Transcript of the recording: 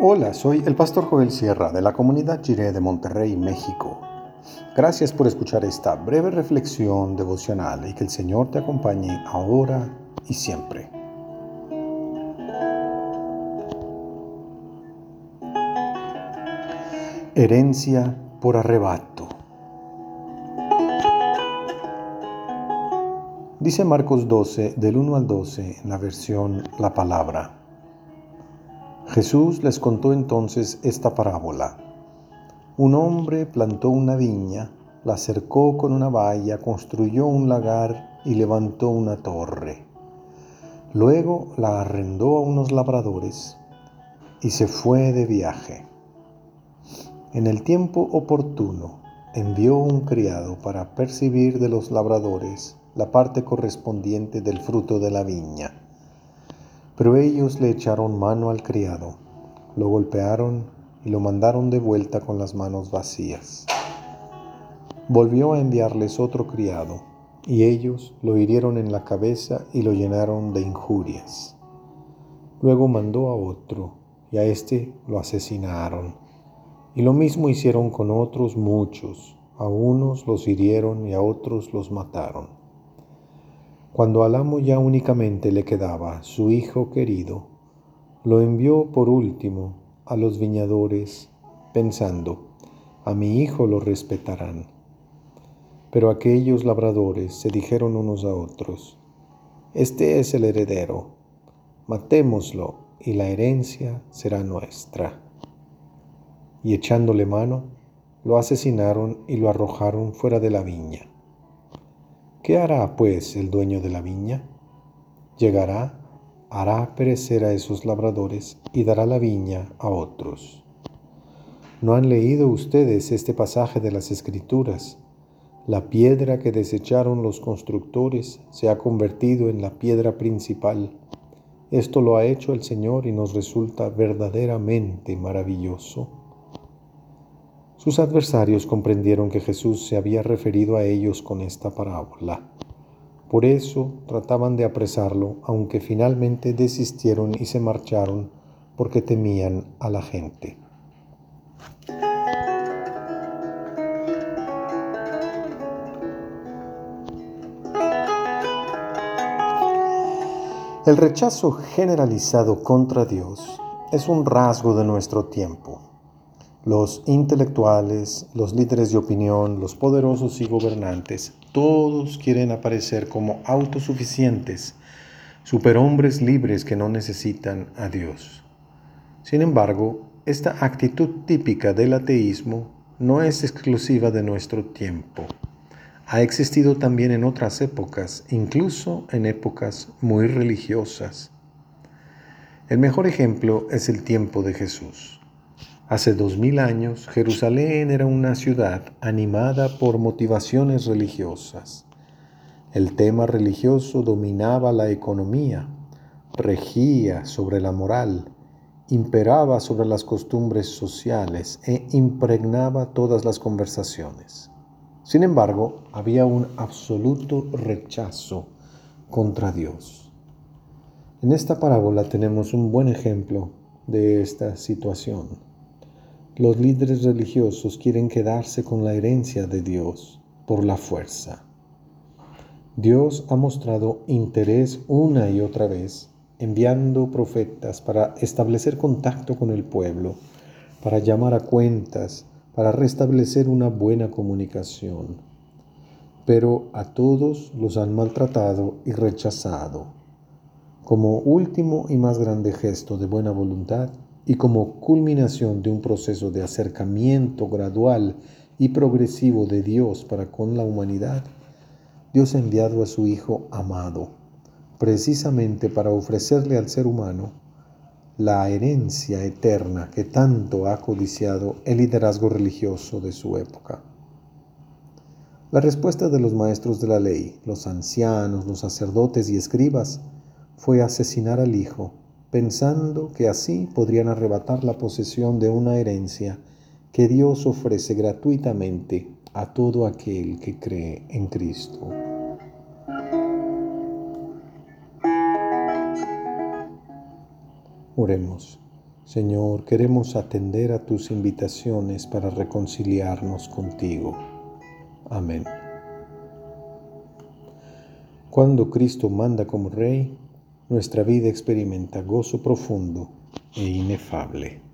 Hola, soy el pastor Joel Sierra de la comunidad Jiré de Monterrey, México. Gracias por escuchar esta breve reflexión devocional y que el Señor te acompañe ahora y siempre. Herencia por arrebato. Dice Marcos 12, del 1 al 12, en la versión La Palabra. Jesús les contó entonces esta parábola. Un hombre plantó una viña, la cercó con una valla, construyó un lagar y levantó una torre. Luego la arrendó a unos labradores y se fue de viaje. En el tiempo oportuno envió un criado para percibir de los labradores la parte correspondiente del fruto de la viña. Pero ellos le echaron mano al criado, lo golpearon y lo mandaron de vuelta con las manos vacías. Volvió a enviarles otro criado, y ellos lo hirieron en la cabeza y lo llenaron de injurias. Luego mandó a otro, y a éste lo asesinaron. Y lo mismo hicieron con otros muchos, a unos los hirieron y a otros los mataron. Cuando al amo ya únicamente le quedaba su hijo querido, lo envió por último a los viñadores, pensando, a mi hijo lo respetarán. Pero aquellos labradores se dijeron unos a otros, Este es el heredero, matémoslo y la herencia será nuestra. Y echándole mano, lo asesinaron y lo arrojaron fuera de la viña. ¿Qué hará pues el dueño de la viña? Llegará, hará perecer a esos labradores y dará la viña a otros. ¿No han leído ustedes este pasaje de las Escrituras? La piedra que desecharon los constructores se ha convertido en la piedra principal. Esto lo ha hecho el Señor y nos resulta verdaderamente maravilloso. Sus adversarios comprendieron que Jesús se había referido a ellos con esta parábola. Por eso trataban de apresarlo, aunque finalmente desistieron y se marcharon porque temían a la gente. El rechazo generalizado contra Dios es un rasgo de nuestro tiempo los intelectuales, los líderes de opinión, los poderosos y gobernantes, todos quieren aparecer como autosuficientes, superhombres libres que no necesitan a Dios. Sin embargo, esta actitud típica del ateísmo no es exclusiva de nuestro tiempo. Ha existido también en otras épocas, incluso en épocas muy religiosas. El mejor ejemplo es el tiempo de Jesús. Hace dos mil años, Jerusalén era una ciudad animada por motivaciones religiosas. El tema religioso dominaba la economía, regía sobre la moral, imperaba sobre las costumbres sociales e impregnaba todas las conversaciones. Sin embargo, había un absoluto rechazo contra Dios. En esta parábola tenemos un buen ejemplo de esta situación. Los líderes religiosos quieren quedarse con la herencia de Dios por la fuerza. Dios ha mostrado interés una y otra vez, enviando profetas para establecer contacto con el pueblo, para llamar a cuentas, para restablecer una buena comunicación. Pero a todos los han maltratado y rechazado. Como último y más grande gesto de buena voluntad, y como culminación de un proceso de acercamiento gradual y progresivo de Dios para con la humanidad, Dios ha enviado a su Hijo amado, precisamente para ofrecerle al ser humano la herencia eterna que tanto ha codiciado el liderazgo religioso de su época. La respuesta de los maestros de la ley, los ancianos, los sacerdotes y escribas, fue asesinar al Hijo pensando que así podrían arrebatar la posesión de una herencia que Dios ofrece gratuitamente a todo aquel que cree en Cristo. Oremos. Señor, queremos atender a tus invitaciones para reconciliarnos contigo. Amén. Cuando Cristo manda como Rey, nuestra vida experimenta gozo profundo e inefable.